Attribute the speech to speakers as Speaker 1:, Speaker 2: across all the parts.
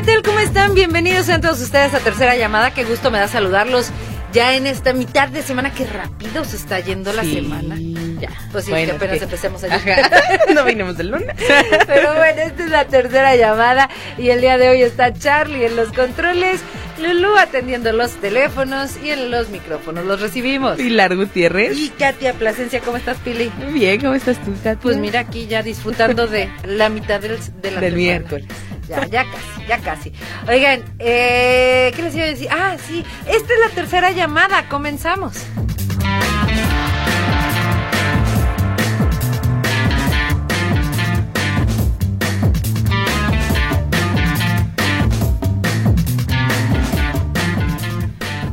Speaker 1: ¿Qué tal? ¿Cómo están? Bienvenidos a todos ustedes a Tercera Llamada. Qué gusto me da saludarlos ya en esta mitad de semana. Qué rápido se está yendo la semana. Ya, pues sí, que apenas empecemos a
Speaker 2: no vinimos del lunes.
Speaker 1: Pero bueno, esta es la tercera llamada y el día de hoy está Charlie en los controles, Lulu atendiendo los teléfonos y en los micrófonos. Los recibimos.
Speaker 2: Pilar Gutiérrez.
Speaker 1: Y Katia Plasencia, ¿cómo estás, Pili?
Speaker 2: Bien, ¿cómo estás tú, Katia?
Speaker 1: Pues mira aquí ya disfrutando de la mitad del, de la
Speaker 2: del miércoles.
Speaker 1: Ya, casi, ya casi. Oigan, eh, ¿qué les iba a decir? Ah, sí, esta es la tercera llamada, comenzamos.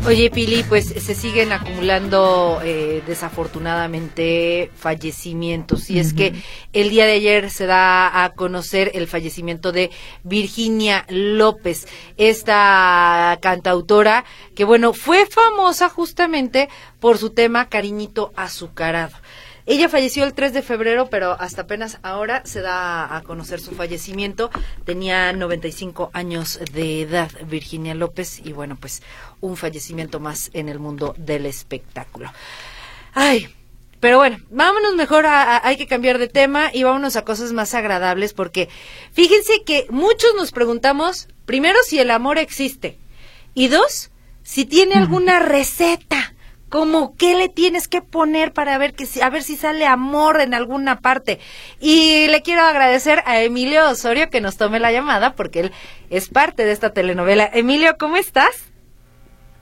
Speaker 1: Oye, Pili, pues se siguen acumulando eh, desafortunadamente fallecimientos. Y es que el día de ayer se da a conocer el fallecimiento de Virginia López, esta cantautora que, bueno, fue famosa justamente por su tema Cariñito Azucarado. Ella falleció el 3 de febrero, pero hasta apenas ahora se da a conocer su fallecimiento. Tenía 95 años de edad, Virginia López, y bueno, pues un fallecimiento más en el mundo del espectáculo. Ay, pero bueno, vámonos mejor a, hay que cambiar de tema y vámonos a cosas más agradables porque fíjense que muchos nos preguntamos, primero, si el amor existe y dos, si tiene alguna receta como qué le tienes que poner para ver que a ver si sale amor en alguna parte. Y le quiero agradecer a Emilio Osorio que nos tome la llamada porque él es parte de esta telenovela. Emilio, ¿cómo estás?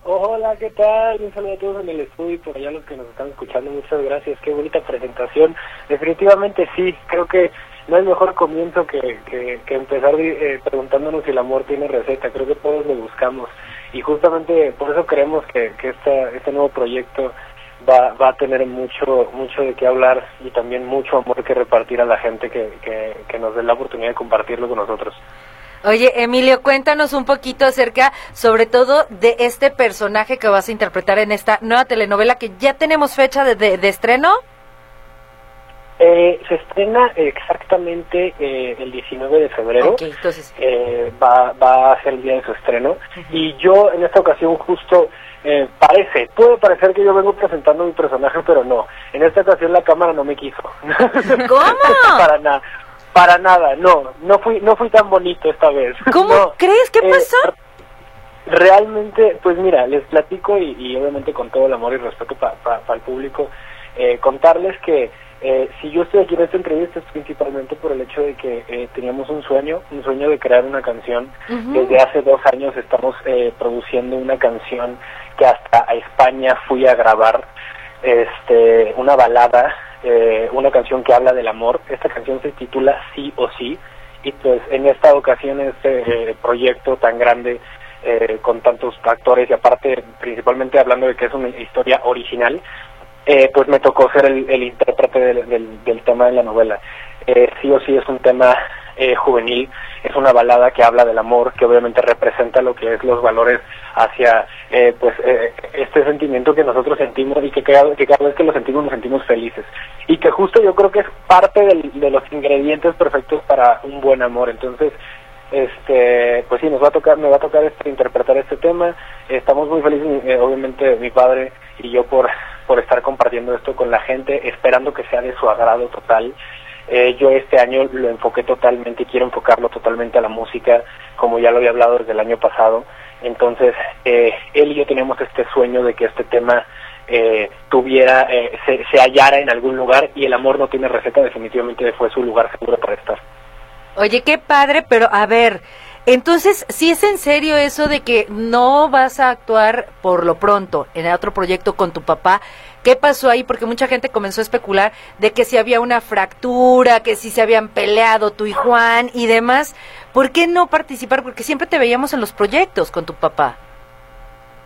Speaker 3: Hola, ¿qué tal? Un saludo a todos en el estudio y por allá los que nos están escuchando. Muchas gracias. Qué bonita presentación. Definitivamente sí, creo que no hay mejor comienzo que, que, empezar eh, preguntándonos si el amor tiene receta. Creo que todos lo buscamos y justamente por eso creemos que, que este nuevo proyecto va, va a tener mucho mucho de qué hablar y también mucho amor que repartir a la gente que, que, nos dé la oportunidad de compartirlo con nosotros.
Speaker 1: Oye, Emilio, cuéntanos un poquito acerca, sobre todo, de este personaje que vas a interpretar en esta nueva telenovela que ya tenemos fecha de, de estreno.
Speaker 3: Eh, se estrena exactamente eh, el 19 de febrero.
Speaker 1: entonces...
Speaker 3: Eh, va, va a ser el día de su estreno. Y yo en esta ocasión justo eh, parece, puede parecer que yo vengo presentando mi personaje, pero no. En esta ocasión la cámara no me quiso.
Speaker 1: ¿Cómo?
Speaker 3: para nada. Para nada, no, no fui, no fui tan bonito esta vez.
Speaker 1: ¿Cómo crees? ¿Qué pasó?
Speaker 3: realmente, pues mira, les platico y, obviamente con todo el amor y respeto para el público, contarles que eh, si yo estoy aquí en esta entrevista es principalmente por el hecho de que eh, teníamos un sueño, un sueño de crear una canción. Desde hace dos años estamos eh, produciendo una canción que hasta a España fui a grabar, este, una balada, una canción que habla del amor. Esta canción se titula Sí o Sí y pues en esta ocasión este proyecto tan grande con tantos actores y aparte principalmente hablando de que es una historia original, eh, pues me tocó ser el, intérprete del, del, tema de la novela. Eh, sí o sí es un tema eh, juvenil, es una balada que habla del amor, que obviamente representa lo que es los valores hacia pues este sentimiento que nosotros sentimos y que cada, que cada vez que lo sentimos nos sentimos felices. Y que justo yo creo que es parte de los ingredientes perfectos para un buen amor. Entonces, este pues sí nos va a tocar me va a tocar este, interpretar este tema estamos muy felices obviamente mi padre y yo por por estar compartiendo esto con la gente, esperando que sea de su agrado total. Eh, yo este año lo enfoqué totalmente y quiero enfocarlo totalmente a la música, como ya lo había hablado desde el año pasado. Entonces, eh, él y yo teníamos este sueño de que este tema eh, tuviera, se, se hallara en algún lugar y el amor no tiene receta, definitivamente fue su lugar seguro para estar.
Speaker 1: Oye, qué padre, pero a ver, entonces, si es en serio eso de que no vas a actuar por lo pronto en otro proyecto con tu papá, ¿Qué pasó ahí? Porque mucha gente comenzó a especular de que si había una fractura, que si se habían peleado tú y Juan y demás. ¿Por qué no participar? Porque siempre te veíamos en los proyectos con tu papá.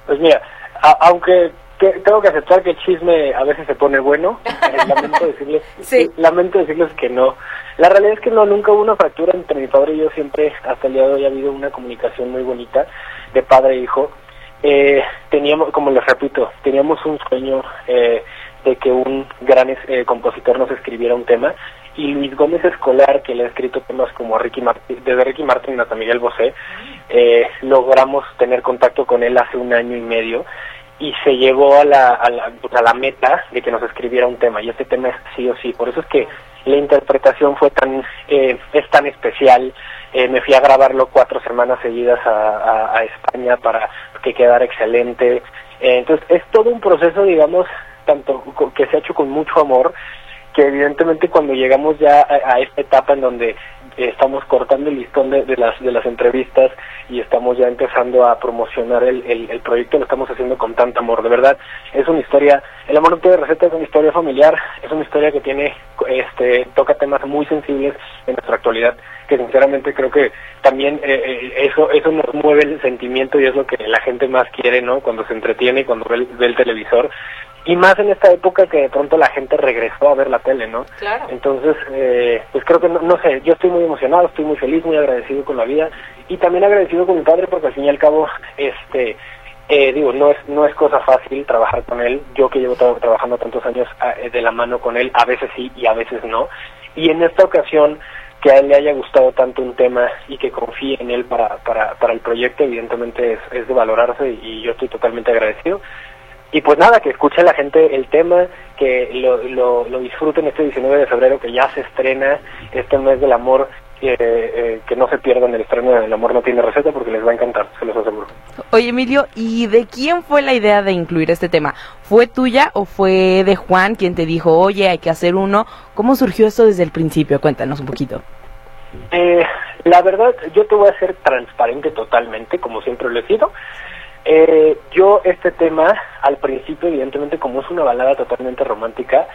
Speaker 3: Pues mira, aunque que- tengo que aceptar que el chisme a veces se pone bueno, eh, lamento decirles,
Speaker 1: Sí.
Speaker 3: lamento decirles que no. La realidad es que no, nunca hubo una fractura entre mi padre y yo, siempre hasta el día de hoy ha habido una comunicación muy bonita de padre e hijo. Eh, teníamos, como les repito, teníamos un sueño eh, de que un gran eh, compositor nos escribiera un tema y Luis Gómez Escolar, que le ha escrito temas como Ricky Martin, desde Ricky Martin hasta Miguel Bosé, eh, logramos tener contacto con él hace un año y medio y se llegó a la, a la, pues, a la meta de que nos escribiera un tema y este tema es sí o sí. Por eso es que la interpretación fue tan eh, es tan especial. Eh, me fui a grabarlo cuatro semanas seguidas a, a- a España para que quedara excelente. Eh, entonces es todo un proceso digamos tanto que se ha hecho con mucho amor que evidentemente cuando llegamos ya a esta etapa en donde estamos cortando el listón de, de las de las entrevistas y estamos ya empezando a promocionar el, el, el proyecto lo estamos haciendo con tanto amor de verdad. Es una historia el amor tiene receta es una historia familiar es una historia que tiene este toca temas muy sensibles en nuestra actualidad que sinceramente creo que también eh, eh, eso eso nos mueve el sentimiento y es lo que la gente más quiere no cuando se entretiene y cuando ve el, ve el televisor y más en esta época que de pronto la gente regresó a ver la tele, ¿no?
Speaker 1: Claro.
Speaker 3: Entonces, eh, pues creo que, no, no sé, yo estoy muy emocionado, estoy muy feliz, muy agradecido con la vida y también agradecido con mi padre porque al fin y al cabo, este, eh, digo, no es, no es cosa fácil trabajar con él. Yo que llevo tra- trabajando tantos años ah, eh, de la mano con él, a veces sí y a veces no. Y en esta ocasión, que a él le haya gustado tanto un tema y que confíe en él para, para, para el proyecto, evidentemente es, es de valorarse y, y yo estoy totalmente agradecido. Y pues nada, que escuche la gente el tema, que lo, lo, lo disfruten este 19 de febrero, que ya se estrena este mes del amor, eh, eh, que no se pierdan el estreno del amor no tiene receta porque les va a encantar, se los aseguro.
Speaker 2: Oye, Emilio, ¿y de quién fue la idea de incluir este tema? ¿Fue tuya o fue de Juan quien te dijo, oye, hay que hacer uno? ¿Cómo surgió esto desde el principio? Cuéntanos un poquito.
Speaker 3: Eh, la verdad, yo te voy a ser transparente totalmente, como siempre lo he sido. Eh, yo este tema, al principio, evidentemente, como es una balada totalmente romántica,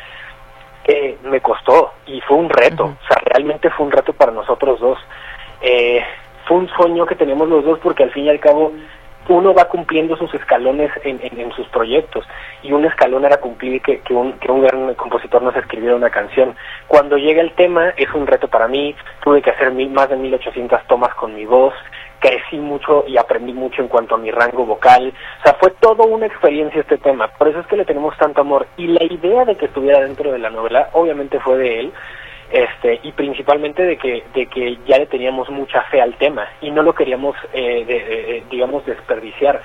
Speaker 3: eh, me costó y fue un reto, o sea, realmente fue un reto para nosotros dos. Eh, fue un sueño que teníamos los dos porque al fin y al cabo uno va cumpliendo sus escalones en, en- en sus proyectos y un escalón era cumplir que, que, un, que un gran compositor nos escribiera una canción. Cuando llega el tema es un reto para mí, tuve que hacer mil, más de 1800 tomas con mi voz, crecí mucho y aprendí mucho en cuanto a mi rango vocal, o sea, fue toda una experiencia este tema, por eso es que le tenemos tanto amor. Y la idea de que estuviera dentro de la novela obviamente fue de él, este y principalmente de que de que ya le teníamos mucha fe al tema y no lo queríamos eh, de- de- digamos desperdiciar.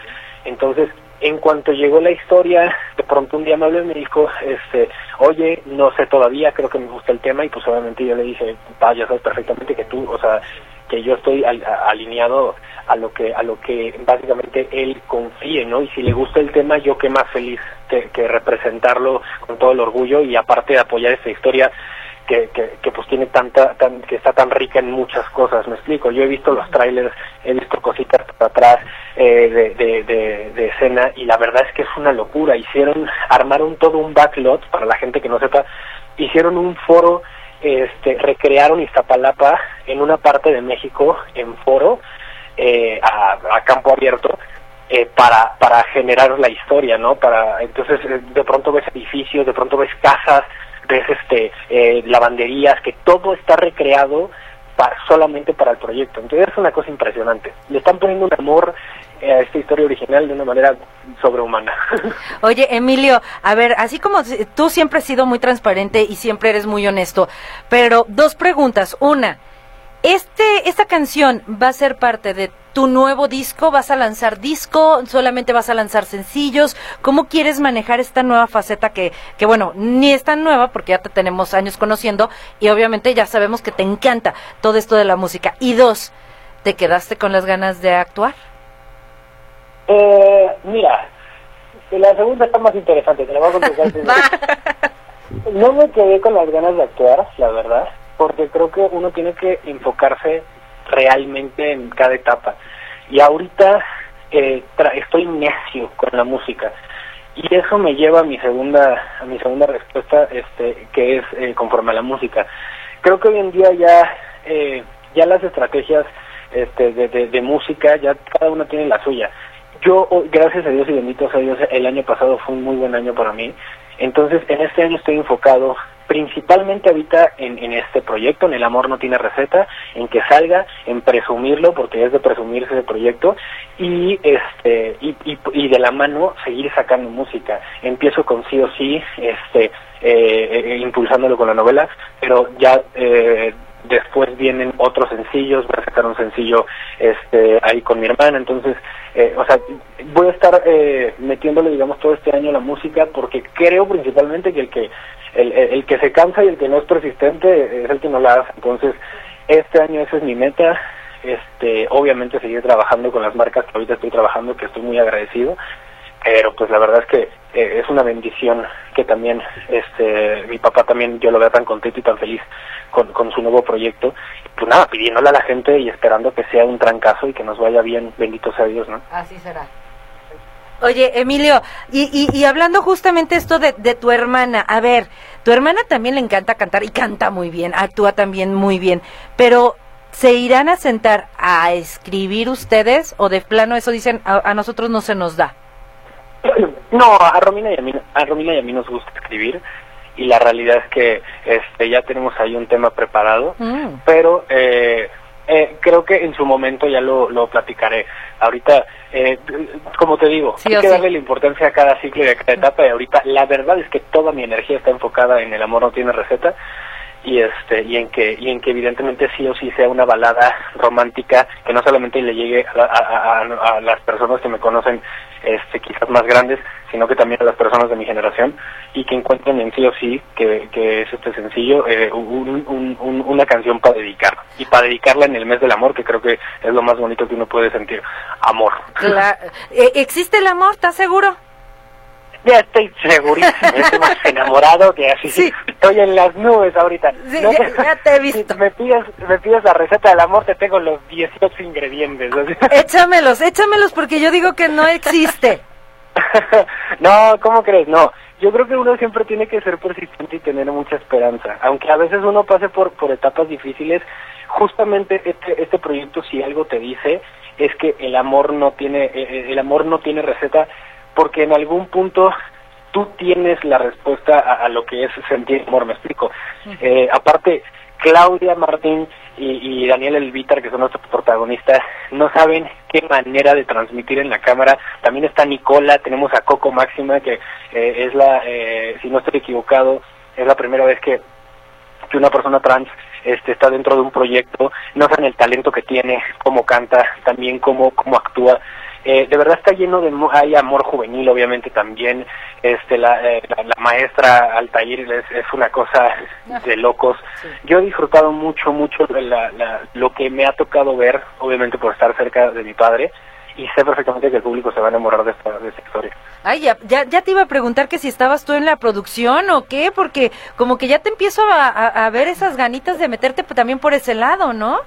Speaker 3: Entonces en cuanto llegó la historia de pronto un día me habló y me dijo este oye no sé todavía creo que me gusta el tema y pues obviamente yo le dije pa ya sabes perfectamente que tú o sea que yo estoy al- a- alineado a lo que a lo que básicamente él confíe no y si le gusta el tema yo qué más feliz que, que representarlo con todo el orgullo y aparte de apoyar esta historia que, que, que pues tiene tanta tan, que está tan rica en muchas cosas me explico yo he visto los trailers he visto cositas para atrás eh, de, de, de, de escena y la verdad es que es una locura. Hicieron armaron todo un backlot para la gente que no sepa hicieron un foro este recrearon Iztapalapa en una parte de México en foro eh, a, campo abierto eh, para para generar la historia no para entonces eh, de pronto ves edificios de pronto ves casas ves este eh, lavanderías que todo está recreado pa- solamente para el proyecto. Entonces es una cosa impresionante. Le están poniendo un amor a esta historia original de una manera sobrehumana
Speaker 1: Oye, Emilio, a ver, así como tú siempre has sido muy transparente y siempre eres muy honesto, pero dos preguntas. Una, este, esta canción va a ser parte de tu nuevo disco, vas a lanzar disco, solamente vas a lanzar sencillos, ¿cómo quieres manejar esta nueva faceta que, que bueno, ni es tan nueva porque ya te tenemos años conociendo y obviamente ya sabemos que te encanta todo esto de la música? Y dos, ¿te quedaste con las ganas de actuar?
Speaker 3: Eh, mira, la segunda está más interesante, te la voy a contestar primero. No me quedé con las ganas de actuar, la verdad, porque creo que uno tiene que enfocarse realmente en cada etapa. Y ahorita eh, tra- estoy necio con la música. Y eso me lleva a mi segunda, a mi segunda respuesta, este, que es eh, conforme a la música. Creo que hoy en día ya, eh, ya las estrategias este, de, de, de música, ya cada una tiene la suya. Yo, oh, gracias a Dios y bendito sea Dios, el año pasado fue un muy buen año para mí. Entonces, en este año estoy enfocado principalmente ahorita en, en este proyecto, en El Amor No Tiene Receta, en que salga, en presumirlo, porque es de presumirse ese proyecto, y este y, y, y de la mano seguir sacando música. Empiezo con sí o sí, este, eh, eh, impulsándolo con la novela, pero ya eh, después vienen otros sencillos, voy a sacar un sencillo este ahí con mi hermana, entonces, eh, o sea, voy a estar eh, metiéndole, digamos, todo este año la música porque creo principalmente que el que el, el, que se cansa y el que no es persistente es el que no la hace, entonces, este año esa es mi meta, este, obviamente seguir trabajando con las marcas que ahorita estoy trabajando, que estoy muy agradecido, pero pues la verdad es que eh, es una bendición que también este mi papá también yo lo vea tan contento y tan feliz con, con su nuevo proyecto. Pues nada pidiéndole a la gente y esperando que sea un trancazo y que nos vaya bien bendito sea Dios no
Speaker 1: así será. Oye, Emilio, y, y, y hablando justamente esto de, de, tu hermana, a ver, tu hermana también le encanta cantar y canta muy bien, actúa también muy bien, pero ¿se irán a sentar a escribir ustedes o de plano eso dicen a, a nosotros no se nos da?
Speaker 3: No, a Romina y a mí, a Romina y a mí nos gusta escribir y la realidad es que este ya tenemos ahí un tema preparado, mm. pero eh, eh, creo que en su momento ya lo, lo platicaré. Ahorita, eh, como te digo,
Speaker 1: sí,
Speaker 3: hay que
Speaker 1: sí.
Speaker 3: darle la importancia a cada ciclo y a cada etapa y ahorita la verdad es que toda mi energía está enfocada en el amor no tiene receta y este y en que y en que evidentemente sí o sí sea una balada romántica que no solamente le llegue a, a, a, las personas que me conocen este quizás más grandes sino que también a las personas de mi generación y que encuentren en sí o sí que, que es este sencillo eh, un, un, un, una canción para dedicar y para dedicarla en el mes del amor que creo que es lo más bonito que uno puede sentir amor
Speaker 1: claro. ¿existe el amor? ¿estás seguro?
Speaker 3: Ya estoy segurísimo, estoy más enamorado que así.
Speaker 1: Sí.
Speaker 3: Estoy en las nubes ahorita.
Speaker 1: Sí, no, ya, ya, te he visto.
Speaker 3: Si me pides, me pides la receta del amor, te tengo los 18 ingredientes.
Speaker 1: Échamelos, échamelos porque yo digo que no existe.
Speaker 3: no, ¿cómo crees? No. Yo creo que uno siempre tiene que ser persistente y tener mucha esperanza. Aunque a veces uno pase por, por etapas difíciles, justamente este, este proyecto si algo te dice es que el amor no tiene, el amor no tiene receta porque en algún punto tú tienes la respuesta a, a lo que es sentir amor, me explico. Eh, aparte, Claudia Martín y, y, Daniel Elvitar, que son nuestros protagonistas, no saben qué manera de transmitir en la cámara. También está Nicola, tenemos a Coco Máxima, que eh, es la, eh, si no estoy equivocado, es la primera vez que, que una persona trans este, está dentro de un proyecto, no saben el talento que tiene, cómo canta, también cómo, cómo actúa. Eh, de verdad está lleno de hay amor juvenil obviamente también este la, eh, la, la, maestra Altair es, es una cosa de locos sí. yo he disfrutado mucho mucho la, la, lo que me ha tocado ver obviamente por estar cerca de mi padre y sé perfectamente que el público se va a enamorar de esta, de esta historia.
Speaker 1: Ay, ya, ya, ya, te iba a preguntar que si estabas tú en la producción o qué, porque como que ya te empiezo a, a, a ver esas ganitas de meterte también por ese lado, ¿no?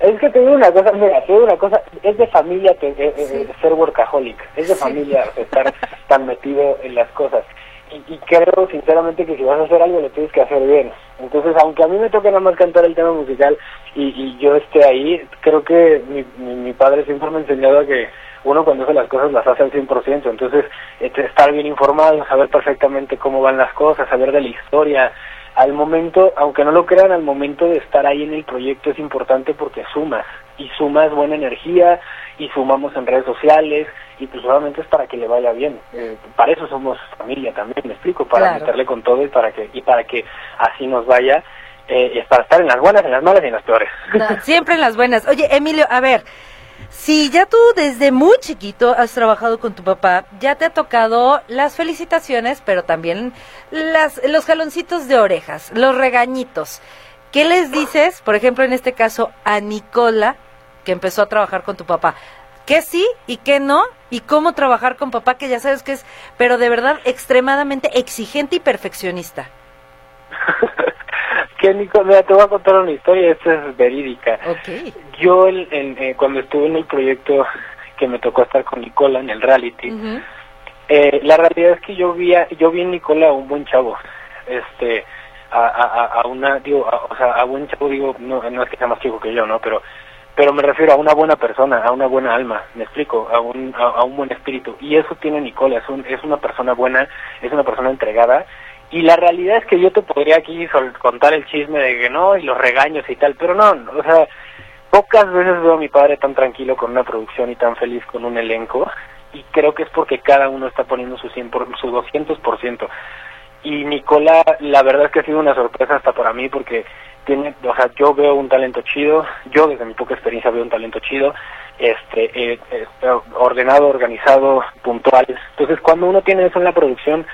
Speaker 3: Es que te digo una cosa, mira, te digo una cosa, es de familia que, eh, eh, ser workaholic, es de sí. familia estar tan metido en las cosas. Y, y, creo sinceramente que si vas a hacer algo lo tienes que hacer bien. Entonces, aunque a mí me toque nada más cantar el tema musical y, y yo esté ahí, creo que mi, mi, mi, padre siempre me ha enseñado a que uno cuando hace las cosas las hace al 100%. Entonces, este, estar bien informado, saber perfectamente cómo van las cosas, saber de la historia, al momento, aunque no lo crean, al momento de estar ahí en el proyecto es importante porque sumas, y sumas buena energía, y sumamos en redes sociales, y pues solamente es para que le vaya bien. Eh, para eso somos familia también, me explico, para
Speaker 1: claro.
Speaker 3: meterle con todo y para que, y para que así nos vaya. Eh, es para estar en las buenas, en las malas y en las peores.
Speaker 1: No, siempre en las buenas. Oye, Emilio, a ver, si ya tú desde muy chiquito has trabajado con tu papá, ya te ha tocado las felicitaciones, pero también las, los jaloncitos de orejas, los regañitos. ¿Qué les dices, por ejemplo, en este caso, a Nicola, que empezó a trabajar con tu papá? ¿Qué sí y qué no? ¿Y cómo trabajar con papá, que ya sabes que es, pero de verdad, extremadamente exigente y perfeccionista?
Speaker 3: que Nico, mira, te voy a contar una historia, esta es verídica.
Speaker 1: Okay.
Speaker 3: Yo en, en, eh, cuando estuve en el proyecto que me tocó estar con Nicola en el reality, uh -huh. Eh, la realidad es que yo vi, a, yo vi en Nicola a un buen chavo, este, a, a, a una, digo, a, o sea, a buen chavo digo, no, no es que sea más chico que yo, ¿no? Pero, pero me refiero a una buena persona, a una buena alma, me explico, a un, a, a un buen espíritu. Y eso tiene Nicola, es, un, es una persona buena, es una persona entregada. Y la realidad es que yo te podría aquí contar el chisme de que no, y los regaños y tal, pero no, o sea, pocas veces veo a mi padre tan tranquilo con una producción y tan feliz con un elenco y creo que es porque cada uno está poniendo su 100 por, su 200%. Y Nicola, la verdad es que ha sido una sorpresa hasta para mí porque tiene, o sea, yo veo un talento chido, yo desde mi poca experiencia veo un talento chido, este, eh, eh, ordenado, organizado, puntual. Entonces, cuando uno tiene eso en la producción,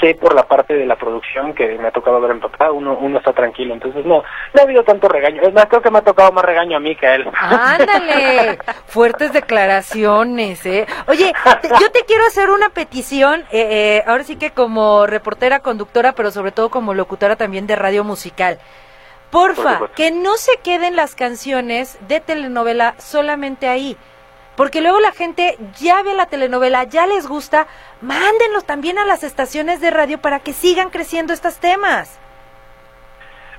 Speaker 3: sé por la parte de la producción que me ha tocado ver en papá, uno, uno está tranquilo. Entonces, no, no ha habido tanto regaño. Es más, creo que me ha tocado más regaño a mí que a él.
Speaker 1: Ándale, fuertes declaraciones, ¿eh? Oye, te- yo te quiero hacer una petición, eh, eh, ahora sí que como reportera, conductora, pero sobre todo como locutora también de radio musical.
Speaker 3: Por
Speaker 1: Porfa,
Speaker 3: supuesto.
Speaker 1: que no se queden las canciones de telenovela solamente ahí. Porque luego la gente ya ve la telenovela, ya les gusta, mándenlos también a las estaciones de radio para que sigan creciendo estos temas.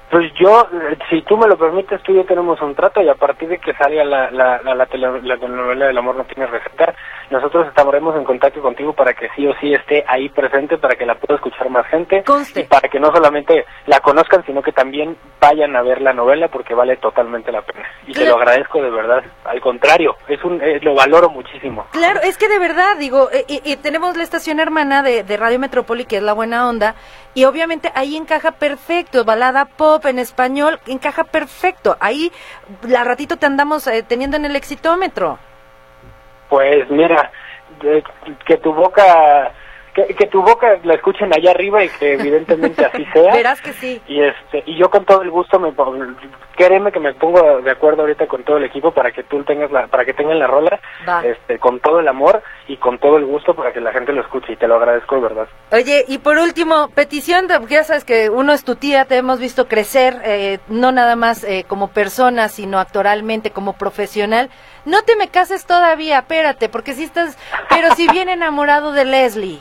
Speaker 3: Pues yo, eh, si tú me lo permites, tú y yo tenemos un trato y a partir de que salga la, la, la, la, tele- la telenovela del amor no tiene receta, nosotros estaremos en contacto contigo para que sí o sí esté ahí presente, para que la pueda escuchar más gente
Speaker 1: Conste.
Speaker 3: y para que no solamente la conozcan, sino que también vayan a ver la novela porque vale totalmente la pena. Y te lo agradezco de verdad. Al contrario, es un, eh, lo valoro muchísimo.
Speaker 1: Claro, es que de verdad, digo, eh, y, y tenemos la estación hermana de, de Radio Metrópoli, que es La Buena Onda, y obviamente ahí encaja perfecto, balada pop en español, encaja perfecto. Ahí, la ratito te andamos eh, teniendo en el exitómetro.
Speaker 3: Pues mira, de- que tu boca, que, que tu boca la escuchen allá arriba y que evidentemente así sea.
Speaker 1: Verás que sí.
Speaker 3: Y este y yo con todo el gusto me créeme que me pongo de acuerdo ahorita con todo el equipo para que tú tengas la para que tengan la rola
Speaker 1: Va.
Speaker 3: este con todo el amor y con todo el gusto para que la gente lo escuche y te lo agradezco de verdad.
Speaker 1: Oye, y por último, petición, de, ya sabes que uno es tu tía, te hemos visto crecer, eh, no nada más eh, como persona, sino actoralmente, como profesional. No te me cases todavía, espérate, porque si estás, pero si bien enamorado de Leslie.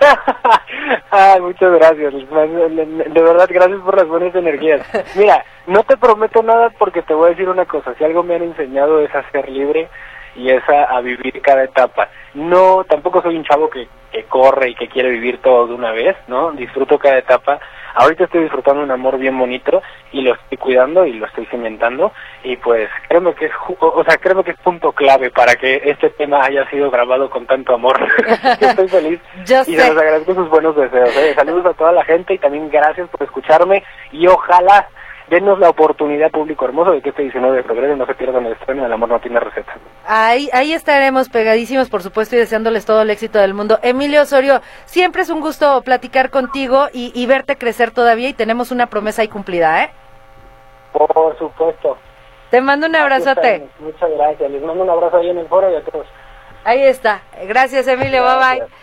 Speaker 3: Ay, muchas gracias. De verdad, gracias por las buenas energías. Mira, no te prometo nada porque te voy a decir una cosa. Si algo me han enseñado es a ser libre y es a, a vivir cada etapa. No, tampoco soy un chavo que, que corre y que quiere vivir todo de una vez, ¿no? Disfruto cada etapa. Ahorita estoy disfrutando un amor bien bonito y lo estoy cuidando y lo estoy cimentando y pues créeme que es, o sea, créeme que es punto clave para que este tema haya sido grabado con tanto amor. estoy feliz
Speaker 1: Yo
Speaker 3: y los agradezco sus buenos deseos. ¿eh? Saludos a toda la gente y también gracias por escucharme y ojalá denos la oportunidad, público hermoso, de que este 19 de febrero no se pierdan el estreno El amor no tiene receta.
Speaker 1: Ahí, ahí estaremos pegadísimos, por supuesto, y deseándoles todo el éxito del mundo. Emilio Osorio, siempre es un gusto platicar contigo y, y verte crecer todavía y tenemos una promesa ahí cumplida, ¿eh?
Speaker 3: Por supuesto.
Speaker 1: Te mando un abrazote.
Speaker 3: Muchas gracias. Les mando un abrazo ahí en el foro y a todos.
Speaker 1: Ahí está. Gracias, Emilio. Bye bye.
Speaker 3: Gracias.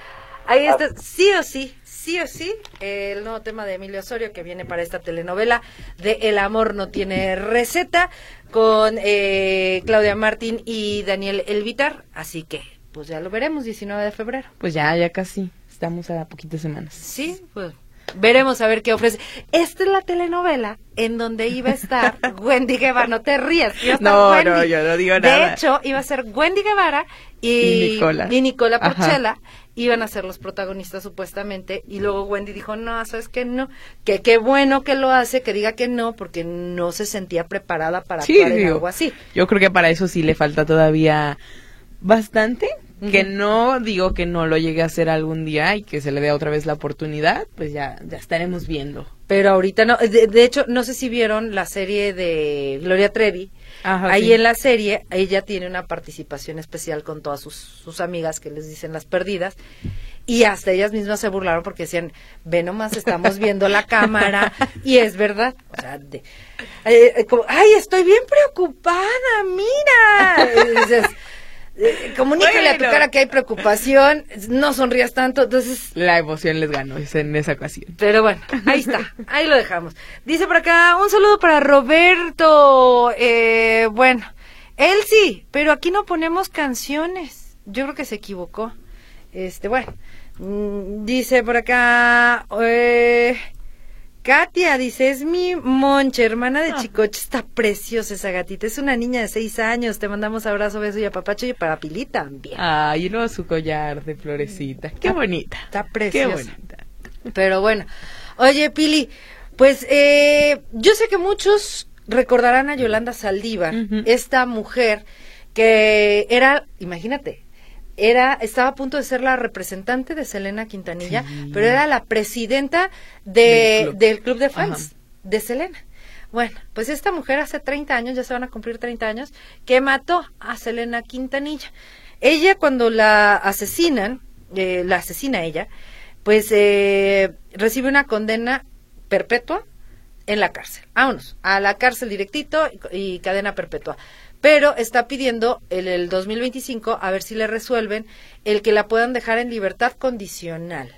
Speaker 1: Ahí está. Sí o sí, sí o sí, el nuevo tema de Emilio Osorio que viene para esta telenovela de El amor no tiene receta con eh, Claudia Martín y Daniel Elvitar. Así que, pues ya lo veremos 19 de febrero.
Speaker 2: Pues ya, ya casi. Estamos a poquitas semanas.
Speaker 1: Sí, pues veremos a ver qué ofrece. Esta es la telenovela en donde iba a estar Wendy Guevara. No te rías.
Speaker 2: No,
Speaker 1: Wendy.
Speaker 2: no, yo no digo
Speaker 1: De
Speaker 2: nada.
Speaker 1: hecho, iba a ser Wendy Guevara y,
Speaker 2: Y Nicola.
Speaker 1: y Nicola
Speaker 2: Ajá.
Speaker 1: Iban a ser los protagonistas supuestamente. Y luego Wendy dijo, no, ¿sabes qué? No. Que qué bueno que lo hace, que diga que no, porque no se sentía preparada para
Speaker 2: Sí,
Speaker 1: actuar en
Speaker 2: digo,
Speaker 1: algo así.
Speaker 2: Yo creo que para eso sí le falta todavía bastante. Que no digo que no lo llegue a hacer algún día y que se le dé otra vez la oportunidad, pues ya, ya estaremos viendo.
Speaker 1: Pero ahorita no. De, de hecho, no sé si vieron la serie de Gloria Trevi.
Speaker 2: Ajá,
Speaker 1: Ahí
Speaker 2: sí.
Speaker 1: en la serie, ella tiene una participación especial con todas sus, sus amigas que les dicen las perdidas. Y hasta ellas mismas se burlaron porque decían, ve nomás, estamos viendo la cámara. Y es verdad. O sea, de- eh, eh, como, ay, estoy bien preocupada, mira. Y dices, eh, comunícale a tu cara que hay preocupación, no sonrías tanto. Entonces,
Speaker 2: La emoción les ganó es en esa ocasión.
Speaker 1: pero bueno, ahí está, ahí lo dejamos. Dice por acá, un saludo para Roberto. Eh, bueno, él sí, pero aquí no ponemos canciones. Yo creo que se equivocó. Este, bueno, mm, dice por acá, eh, Katia dice, es mi monche, hermana de
Speaker 2: Ah.
Speaker 1: Chicoche, está preciosa esa gatita, es una niña de seis años, te mandamos abrazo, beso y apapacho y para Pili también.
Speaker 2: Ay, y luego su collar de florecita. Qué bonita.
Speaker 1: Está
Speaker 2: Qué
Speaker 1: preciosa.
Speaker 2: bonita.
Speaker 1: Pero bueno, oye Pili, pues eh, yo sé que muchos recordarán a Yolanda Saldívar, esta mujer que era, imagínate, era, estaba a punto de ser la representante de Selena Quintanilla,
Speaker 2: Sí.
Speaker 1: pero era la presidenta de,
Speaker 2: Del
Speaker 1: del,
Speaker 2: club.
Speaker 1: club. de fans
Speaker 2: Ajá.
Speaker 1: de Selena. Bueno, pues esta mujer hace 30 años, ya se van a cumplir 30 años, que mató a Selena Quintanilla. Ella cuando la asesinan, eh, la asesina ella, pues eh, recibe una condena perpetua en la cárcel. Vámonos, a la cárcel directito y, y cadena perpetua. Pero está pidiendo el, el 2025 a ver si le resuelven el que la puedan dejar en libertad condicional.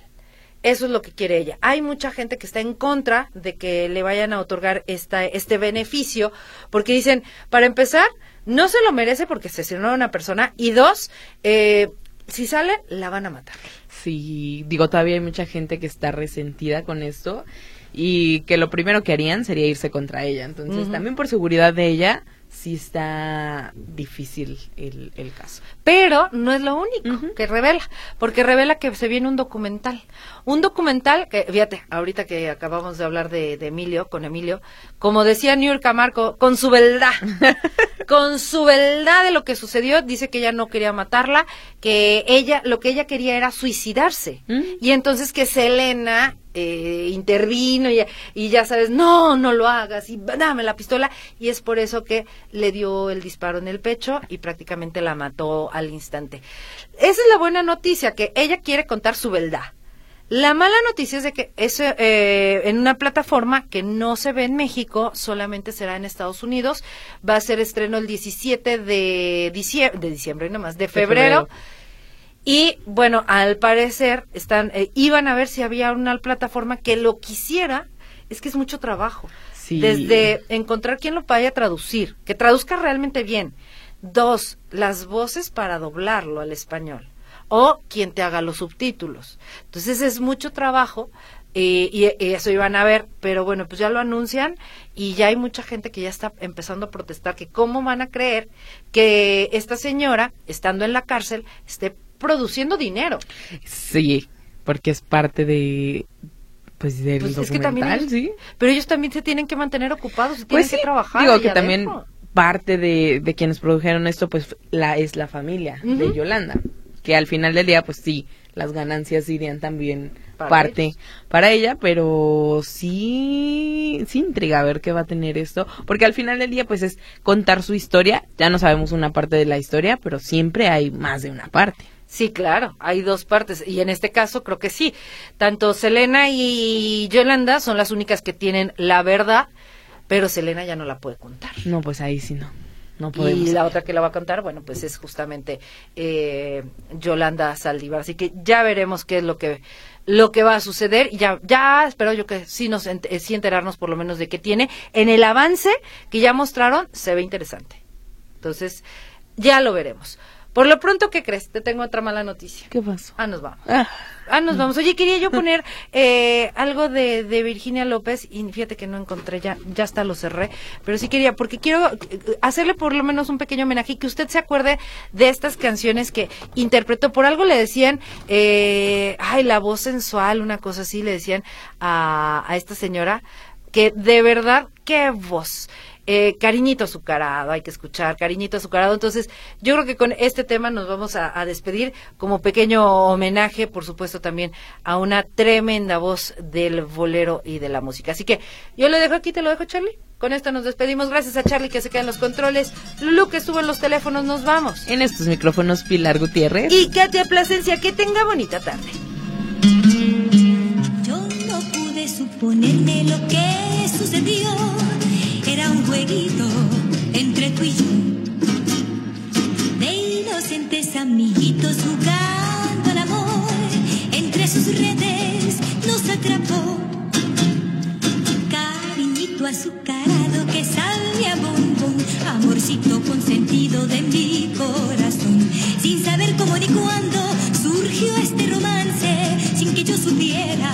Speaker 1: Eso es lo que quiere ella. Hay mucha gente que está en contra de que le vayan a otorgar esta, este beneficio, porque dicen, para empezar, no se lo merece porque asesinó a una persona, y dos, eh, si sale, la van a matar.
Speaker 2: Sí, digo, todavía hay mucha gente que está resentida con esto y que lo primero que harían sería irse contra ella. Entonces, también por seguridad de ella, sí está difícil el, el caso.
Speaker 1: Pero no es lo único que revela, porque revela que se viene un documental. Un documental que, fíjate, ahorita que acabamos de hablar de, de Emilio, con Emilio, como decía New York Marco, con su verdad, con su verdad de lo que sucedió, dice que ella no quería matarla, que ella, lo que ella quería era suicidarse.
Speaker 2: Mm.
Speaker 1: Y entonces que Selena eh, intervino y, y ya sabes, no, no lo hagas y dame la pistola. Y es por eso que le dio el disparo en el pecho y prácticamente la mató al instante. Esa es la buena noticia, que ella quiere contar su verdad. La mala noticia es de que es eh, en una plataforma que no se ve en México, solamente será en Estados Unidos. Va a ser estreno el 17 de diciembre, de diciembre nomás, de febrero.
Speaker 2: febrero.
Speaker 1: Y bueno, al parecer están eh, iban a ver si había una plataforma que lo quisiera. Es que es mucho trabajo.
Speaker 2: Sí.
Speaker 1: Desde encontrar quien lo vaya a traducir, que traduzca realmente bien. Dos, las voces para doblarlo al español. O quien te haga los subtítulos. Entonces es mucho trabajo eh, y, y eso iban a ver, pero bueno, pues ya lo anuncian y ya hay mucha gente que ya está empezando a protestar que cómo van a creer que esta señora, estando en la cárcel, esté produciendo dinero.
Speaker 2: Sí, porque es parte de pues del
Speaker 1: Pues es que también
Speaker 2: documental,
Speaker 1: ellos-
Speaker 2: sí.
Speaker 1: Pero ellos también se tienen que mantener ocupados y tienen
Speaker 2: Pues
Speaker 1: que trabajar.
Speaker 2: digo que también
Speaker 1: adentro.
Speaker 2: parte de, de quienes produjeron esto pues la es la familia de. Yolanda, que al final del día pues sí, las ganancias irían también
Speaker 1: Para
Speaker 2: parte
Speaker 1: ellos.
Speaker 2: para ella, pero sí sí intriga a ver qué va a tener esto, porque al final del día pues es contar su historia, ya no sabemos una parte de la historia, pero siempre hay más de una parte.
Speaker 1: Sí, claro, hay dos partes y en este caso creo que sí. Tanto Selena y Yolanda son las únicas que tienen la verdad, pero Selena ya no la puede contar.
Speaker 2: No, pues ahí sí no. No podemos.
Speaker 1: Y la otra que la va a contar, bueno, pues es justamente eh, Yolanda Saldívar. Así que ya veremos qué es lo que lo que va a suceder. Y ya, ya espero yo que sí nos ent- eh, sí enterarnos por lo menos de qué tiene. En el avance que ya mostraron, se ve interesante. Entonces, ya lo veremos. Por lo pronto, ¿qué crees? Te tengo otra mala noticia.
Speaker 2: ¿Qué pasó?
Speaker 1: Ah, nos vamos.
Speaker 2: Ah,
Speaker 1: Ah, nos vamos. Oye, quería yo poner eh, algo de, de Virginia López y fíjate que no encontré ya, ya hasta lo cerré, pero sí quería, porque quiero eh, hacerle por lo menos un pequeño homenaje y que usted se acuerde de estas canciones que interpretó. Por algo le decían, eh, ay, la voz sensual, una cosa así, le decían a, a esta señora, que de verdad, qué voz. Eh, cariñito azucarado, hay que escuchar, cariñito azucarado. Entonces, yo creo que con este tema nos vamos a, a despedir como pequeño homenaje, por supuesto, también a una tremenda voz del bolero y de la música. Así que yo lo dejo aquí, te lo dejo, Charlie. Con esto nos despedimos. Gracias a Charlie que se queda en los controles. Lulu que estuvo en los teléfonos, nos vamos.
Speaker 2: en estos micrófonos Pilar Gutiérrez.
Speaker 1: Y Katia Plasencia, que tenga bonita tarde.
Speaker 4: Yo no pude suponerme lo que sucedió un jueguito entre tú y yo. De inocentes amiguitos jugando al amor, entre sus redes nos atrapó. Cariñito azucarado
Speaker 2: que sabe a bombón, amorcito consentido de mi corazón. Sin saber cómo ni cuándo surgió este romance, sin que yo supiera